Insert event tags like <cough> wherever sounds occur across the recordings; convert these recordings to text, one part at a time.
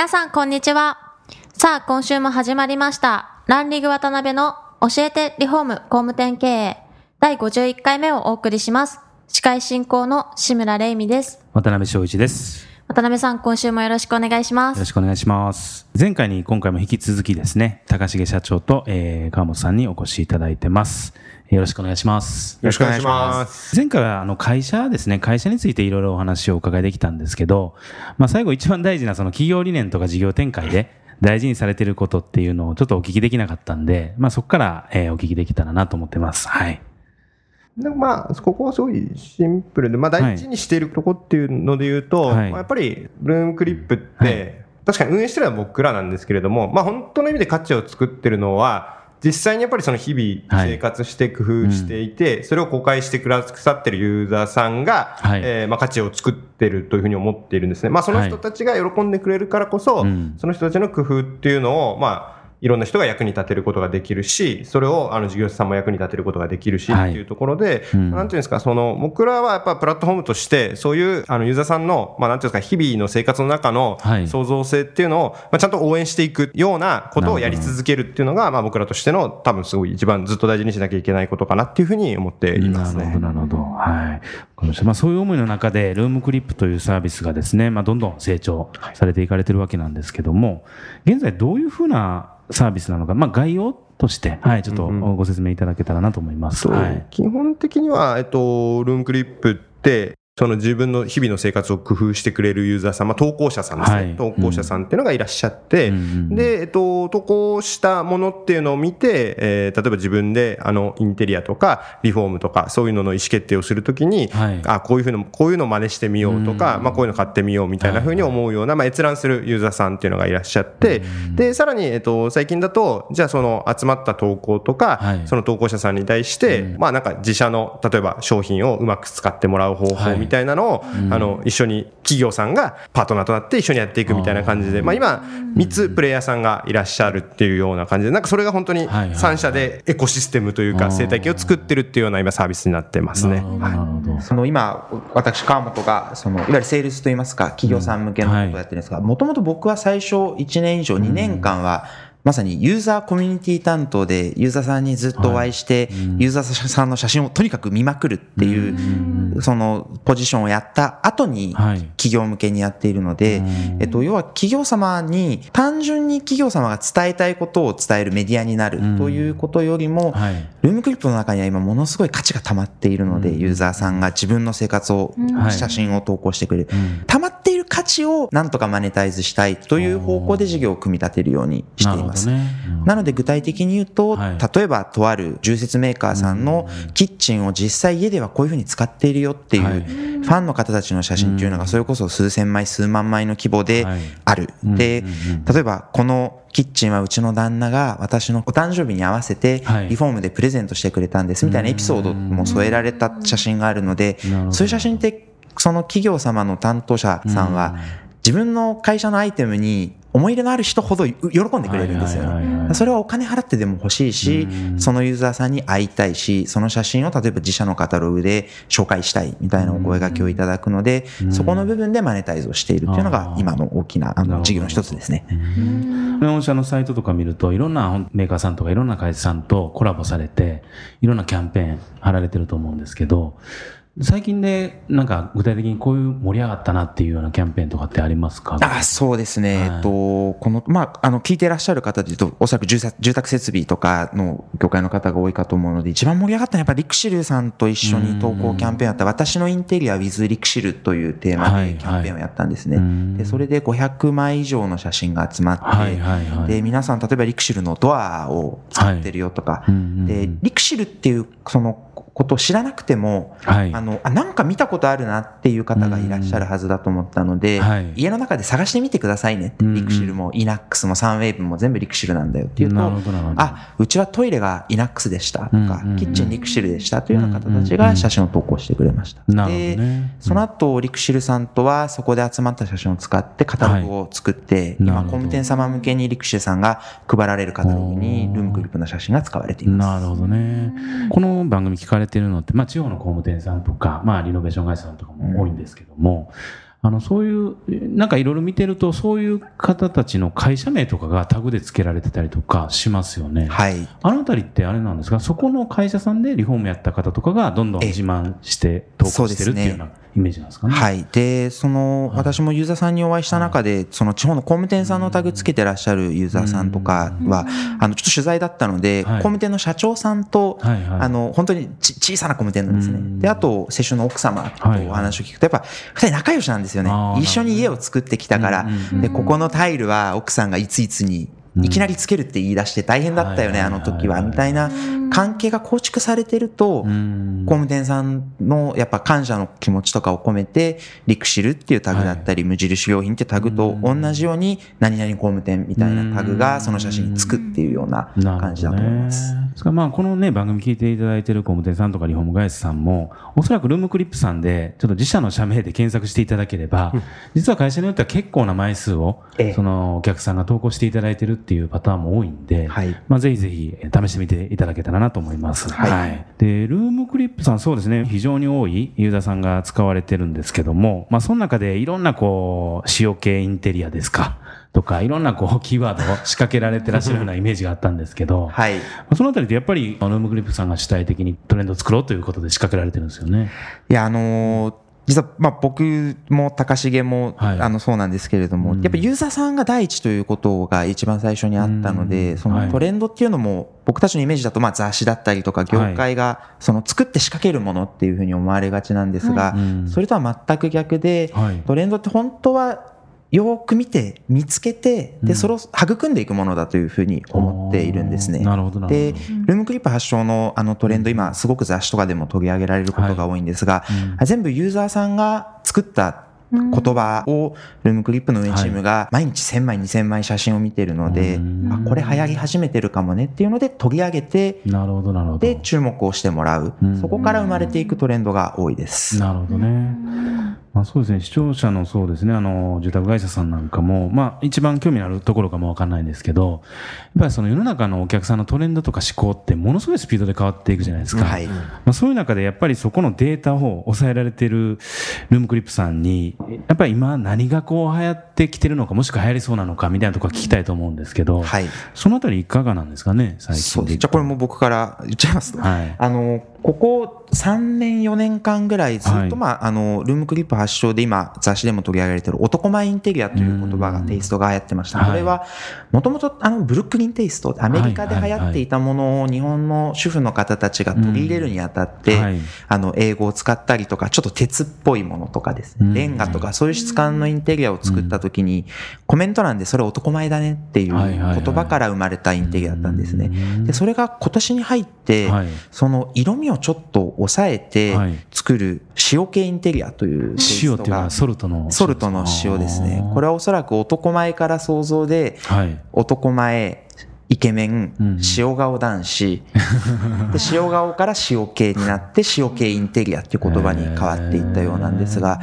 皆さんこんにちはさあ今週も始まりましたランリグ渡辺の教えてリフォーム工務店経営第51回目をお送りします司会進行の志村玲美です渡辺翔一です。渡辺さん今週もよろしくお願いしますよろしくお願いします。前回に今回も引き続きですね、高重社長と、えー、川本さんにお越しいただいてます。よろしくお願いします。よろしくお願いします。前回はあの会社ですね、会社についていろいろお話をお伺いできたんですけど、まあ最後一番大事なその企業理念とか事業展開で大事にされていることっていうのをちょっとお聞きできなかったんで、まあそこから、えーお聞きできたらなと思ってます。はい。でもまあ、ここはすごいシンプルで、まあ、大事にしているとこっていうので言うと、はいまあやっぱり、ルームクリップって、はい確かに運営してるのは僕らなんですけれども、まあ、本当の意味で価値を作ってるのは、実際にやっぱりその日々はい。生活して工夫していて、それを公開してくださってるユーザーさんが、はい。えーまあ価値を作ってるというふうに思っているんですね。まあその人たちが喜んでくれるからこそ、うん。その人たちの工夫っていうのを、まあ、いろんな人が役に立てることができるし、それをあの事業者さんも役に立てることができるし、はいっていうところで、うんなんていうんですか、その、僕らはやっぱプラットフォームとして、そういうあのユーザーさんの、まあなんていうんですか、日々の生活の中のはい創造性っていうのを、まあちゃんと応援していくようなことをやり続けるっていうのが、まあ僕らとしての多分すごい一番ずっと大事にしなきゃいけないことかなっていうふうに思っていますね。なるほど、なるほど。はい。まあ、そういう思いの中で、ルームクリップというサービスがですね、まあ、どんどん成長されていかれてるわけなんですけども、現在どういうふうなサービスなのか、まあ、概要として、はい、ちょっとご説明いただけたらなと思います。そうはい。基本的には、えっと、ルームクリップって、その自分の日々の生活を工夫してくれるユーザーさん、まあ、投稿者さんですね、はい。投稿者さんっていうのがいらっしゃって、うんうんで、えっと、投稿したものっていうのを見て、えー例えば自分で、あの、インテリアとか、リフォームとか、そういうのの意思決定をするときに、はい。あ、こういうふうの、こういうのを真似してみようとか、うんまあ、こういうの買ってみようみたいなふうに思うような、まあ、閲覧するユーザーさんっていうのがいらっしゃって、で、さらに、えっと、最近だと、じゃあその集まった投稿とか、はい。その投稿者さんに対して、まあなんか自社の、例えば商品をうまく使ってもらう方はい法みたいなのを、あの、一緒に企業さんがパートナーとなって一緒にやっていくみたいな感じで、まあ今、3つプレイヤーさんがいらっしゃるっていうような感じで、なんかそれが本当にはいはい3社でエコシステムというか生態系を作ってるっていうような今サービスになってますね。なるほど、なるほど。その今、私、川本が、その、いわゆるセールスといいますか、企業さん向けのことをやってるんですが、もともと僕は最初1年以上、2年間は、まさにユーザーコミュニティ担当で、ユーザーさんにずっとお会いして、ユーザーさんの写真をとにかく見まくるっていう、そのポジションをやった後に、はい企業向けにやっているので、えっと、要は企業様に、単純に企業様が伝えたいことを伝えるメディアになるということよりも、はい。ルームクリップの中には今ものすごい価値が溜まっているので、ユーザーさんが自分の生活を、はい写真を投稿してくれる。溜まっ値をなんとかマネタイズしたいという方向で事業を組み立てるようにしています。なね。うん。なので具体的に言うと、はい。例えばとある重設メーカーさんのキッチンを実際家ではこういうふうに使っているよっていう、はいファンの方たちの写真っていうのがそれこそ数千枚数万枚の規模ではい。ある。で例えばこのキッチンはうちの旦那が私のお誕生日に合わせてはい。リフォームでプレゼントしてくれたんですみたいなエピソードも添えられた写真があるのでそういう写真ってその企業様の担当者さんは自分の会社のアイテムに思い入れのある人ほど喜んでくれるんですよ。それはお金払ってでも欲しいしう、ん。そのユーザーさんに会いたいし、その写真を例えば自社のカタログで紹介したいみたいなお声掛けをいただくので、そこの部分でマネタイズをしているっていうのが今の大きなあの事業の一つですね。御社のサイトとか見ると、いろん。なメーカーさん。とかいろん。な会社さん。とコラボされて、いろん。なキャンペーン貼られてると思うん。ですけど、最近でなんか具体的にこういう盛り上がったなっていうようなキャンペーンとかってありますか？あそうですね。はい。えっと、この、まあ、あの、聞いていらっしゃる方で言うと、おそらく住宅住宅設備とかの業界の方が多いかと思うので、一番盛り上がったのはやっぱりリクシルさんと一緒に投稿キャンペーンやった、私のインテリア with リクシルというテーマはいでキャンペーンをやったんですね。うんで、それで500枚以上の写真が集まって、はいはい。はいで、皆さん、例えばリクシルのドアを使ってるよとか、うんうんうん。で、リクシルっていう、その、ことを知らなくても、はい。あの、あ、なんか見たことあるなっていう方がいらっしゃるはずだと思ったので、はい。家の中で探してみてくださいねって。うんうん。リクシルもイナックスもサンウェーブも全部リクシルなんだよっていうと、あ、うちはトイレがイナックスでしたとか、うんうんうん。キッチンリクシルでしたというような方たちが写真を投稿してくれました。なるほどね。でその後、リクシルさんとはそこで集まった写真を使ってカタログを作って、今、なるほど。工務店様向けにリクシルさんが配られるカタログにルームクリップの写真が使われています。なるほどね。この番組聞かれてるのって、まあ、地方の工務店さんとか、まあ、リノベーション会社さんとかも多いんですけども、あの、そういう、なんかいろいろ見てると、そういう方たちの会社名とかがタグで付けられてたりとかしますよね。はい。あのあたりってあれなんですか？そこの会社さんでリフォームやった方とかがどんどんええ自慢して投稿してるっていうようなイメージなんですかね？はい。で、その、私もユーザーさんにお会いした中で、その地方の工務店さんのタグつけてらっしゃるユーザーさんとかは、あの、ちょっと取材だったので、はい工務店の社長さんと、あの、本当にち小さな工務店なんですうんね。で、あと、世襲の奥様とお話を聞くと、やっぱ、二人仲良しなんですよね。あー。一緒に家を作ってきたから。で、ここのタイルは奥さんがいついつに、いきなりつけるって言い出して大変だったよね、あの時は、みたいな関係が構築されてると、うん。工務店さんのやっぱ感謝の気持ちとかを込めて、リクシルっていうタグだったり、無印良品ってタグと同じように、何々工務店みたいなタグがその写真につくっていうような感じだと思います。ねですからまあこのね、番組聞いていただいている工務店さんとかリフォーム会社さんも、おそらくルームクリップさんで、ちょっと自社の社名で検索していただければ、実は会社によっては結構な枚数をええ、そのお客さんが投稿していただいているっていうパターンも多いんで、はいまあぜひぜひ試してみていただけたらなと思います。はいで、ルームクリップさんそうですね、非常に多いユーザーさんが使われてるんですけども、まあその中でいろんなこう、塩系インテリアですか、とか、いろんなこう、キーワードを仕掛けられてらっしゃるようなイメージがあったんですけど、<laughs> はい。まあそのあたりでやっぱり、ルームクリップさんが主体的にトレンドを作ろうということで仕掛けられてるんですよね。いや、あのー実は、まあ、僕も高重も、はい。あの、そうなんですけれども、うん。やっぱユーザーさんが第一ということが一番最初にあったのうん。で、そはい。のトレンドっていうのも、僕たちのイメージだと、まあ、雑誌だったりとか、業界が、その作って仕掛けるものっていうふうに思われがちなんですがうん、それとは全く逆で、はい。トレンドって本当は、よーく見て、見つけて、で、うん。それを育んでいくものだというふうに思っているんですね。なるほど、なるでほど。、ルームクリップ発祥のあのトレンド、今すごく雑誌とかでも取り上げられることが多いんですが、うん。全部ユーザーさんが作った言葉をルームクリップの運営チームが毎日1000枚2000枚写真を見てるので、うん。あこれ流行り始めてるかもねっていうので取り上げてなるほど、なるほど。で注目をしてもらう。うん。そこから生まれていくトレンドが多いです。なるほどね。まあ、そうですね、視聴者のそうですね、あの、住宅会社さんなんかも、まあ、一番興味のあるところかもわかんないんですけど、やっぱりその世の中のお客さんのトレンドとか思考ってものすごいスピードで変わっていくじゃないですか。はいまあ、そういう中でやっぱりそこのデータを抑えられているルームクリップさんに、やっぱり今何がこう流行ってきてるのか、もしくは流行りそうなのかみたいなところ聞きたいと思うんですけど、はい。そのあたりいかがなんですかね、最近そうです。いくとじゃあこれも僕から言っちゃいますと。はい。あの、ここ3年4年間ぐらいずっと、はい。まあ、あの、ルームクリップ発祥で今雑誌でも取り上げられている男前インテリアという言葉が、うんテイストが流行ってました。はい。これは、もともとあの、ブルックリンテイスト、アメリカで流行っていたものを日本の主婦の方たちが取り入れるにあたって、はい。あの、英語を使ったりとか、ちょっと鉄っぽいものとかですうん。ね、レンガとかそういう質感のインテリアを作った時に、コメント欄でそれ男前だねっていう言葉から生まれたインテリアだったんですね。うん。で、それが今年に入って、はい。その色味をちょっと抑えてはい。作る塩系インテリアというテイストが塩っていうのはソルトのソルトの塩ですね。これはおそらく男前から想像で、はい。男前、イケメンうん、塩顔男子、<laughs> で塩顔から塩系になって塩系インテリアっていう言葉に変わっていったようなんですが、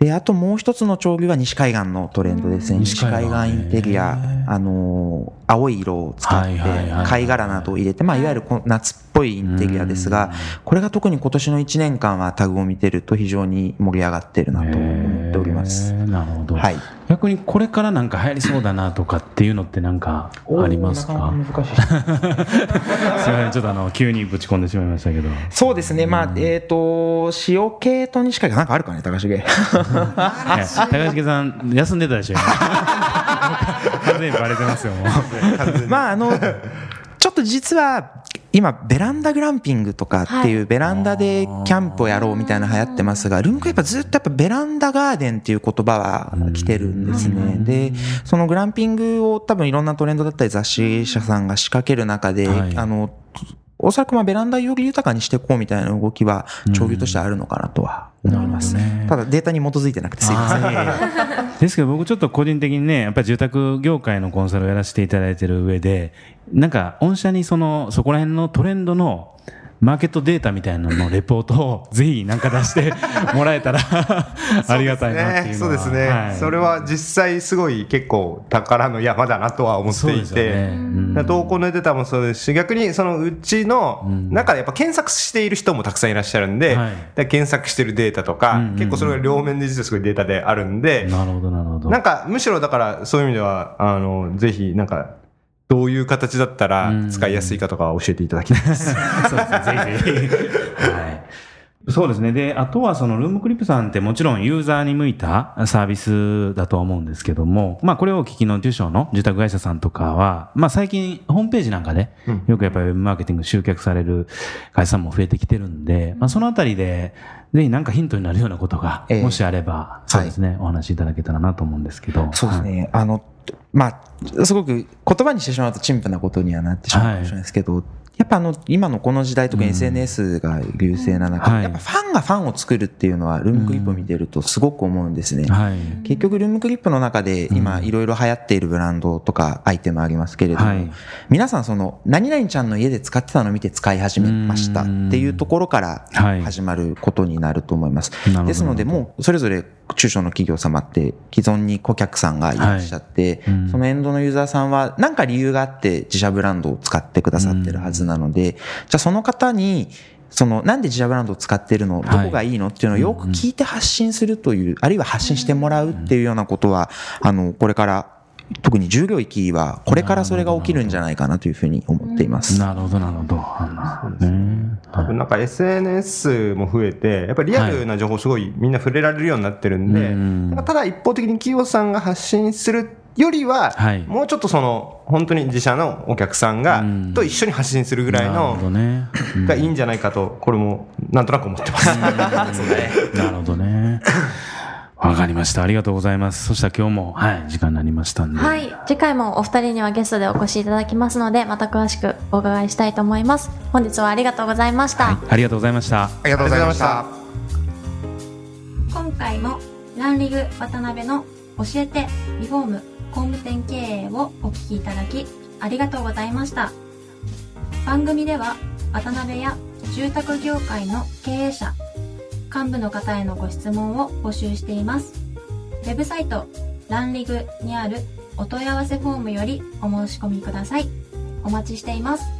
で、あともう一つの潮流は西海岸のトレンドですね。西西海岸インテリアあのー、青い色を使って貝殻などを入れて、まあ、いわゆる夏っぽいインテリアですが、これが特に今年の1年間はタグを見てると非常に盛り上がってるなと思っておりますなるほど。はい。逆にこれからなんか流行りそうだなとかっていうのってなんかありますか？おーなかなか難しい。<laughs> すいません、ちょっとあの、急にぶち込んでしまいましたけど。そうですね。まあ、えっ、と、塩系と西海岸なんかあるかね、高重。<laughs> 高橋さん、休んでたでしょ、今 <laughs> 完全にバレてますよ、もう。まあ、あの、ちょっと実は、今、ベランダグランピングとかっていう、ベランダでキャンプをやろうみたいなの流行ってますが、ルー。ムクリップはずっとやっぱベランダガーデンっていう言葉は来てるんですね。で、そのグランピングを多分いろんなトレンドだったり雑誌社さんが仕掛ける中で、はい。あの、おそらくまあベランダより豊かにしていこうみたいな動きは、潮流としてあるのかなとは思います。ねただデータに基づいてなくてすいません。<laughs> ですけど僕ちょっと個人的にねやっぱり住宅業界のコンサルをやらせていただいてる上でなんか御社にそのそこら辺のトレンドのマーケットデータみたいなののレポートをぜひなんか出して <laughs> もらえたらありがたいなっていうのは。そうですね、はい。それは実際すごい結構宝の山だなとは思っていて、ね。うん投稿のデータもそうですし逆にそのうちのうん。中でやっぱ検索している人もたくさんいらっしゃるんで、はい。だから検索してるデータとか、うんうんうん。結構それが両面で実はすごいデータであるんで、なるほどなるほど。なんかむしろだからそういう意味ではあのぜひなんかどういう形だったら使いやすいかとか教えていただきたいです。<laughs> そうですね、ぜひぜひ。はい。そうですね。で、あとはそのルームクリップさんってもちろんユーザーに向いたサービスだとは思うんですけども、まあこれをお聞きの中小の住宅会社さんとかは、まあ最近ホームページなんかでうんよくやっぱりウェブマーケティング集客される会社さんも増えてきてるんで、まあそのあたりで、ぜひなんかヒントになるようなことが、ええもしあれば、そうですね、お話しいただけたらなと思うんですけど。そうですね。あの、まあ、すごく言葉にしてしまうと陳腐なことにはなってしまうかもしれないですけど、やっぱあの、今のこの時代特に SNS が優勢な中、はい。やっぱファンがファンを作るっていうのは、ルームクリップを見てるとすごく思うんですね。はい。はい。結局、ルームクリップの中で今、いろいろ流行っているブランドとかアイテムありますけれども、はい。皆さんその、何々ちゃんの家で使ってたのを見て使い始めましたっていうところからはい。始まることになると思います。ですので、もうそれぞれ中小の企業様って既存に顧客さんがいらっしゃって、はい。うん。そのエンドのユーザーさんは何か理由があって自社ブランドを使ってくださってるはずなので、じゃあその方に、その、なんで自社ブランドを使ってるの？どこがいいの？っていうのをよく聞いて発信するという、あるいは発信してもらうっていうようなことは、あの、これから、特に従業域は、これからそれが起きるんじゃないかなというふうに思っています。なるほど、なるほど。あのね多分なんか SNS も増えて、やっぱりリアルな情報すごいみんな触れられるようになってるんで、うん。なんかただ一方的に企業さんが発信するよりは、はい。もうちょっとその、本当に自社のお客さんがうん、と一緒に発信するぐらいの、がいいんじゃないかと、これもなんとなく思ってます。なるほどね。ました。ありがとうございます。そしたら今日も、はい、時間になりましたんで。はい。次回もお二人にはゲストでお越しいただきますので、また詳しくお伺いしたいと思います。本日はありがとうございました。はいありがとうございました。ありがとうございました。今回もランリグ渡辺の教えてリフォーム工務店経営をお聞きいただきありがとうございました番組では渡辺や住宅業界の経営者幹部の方へのご質問を募集していますウェブサイトランリグにあるお問い合わせフォームよりお申し込みください。お待ちしています。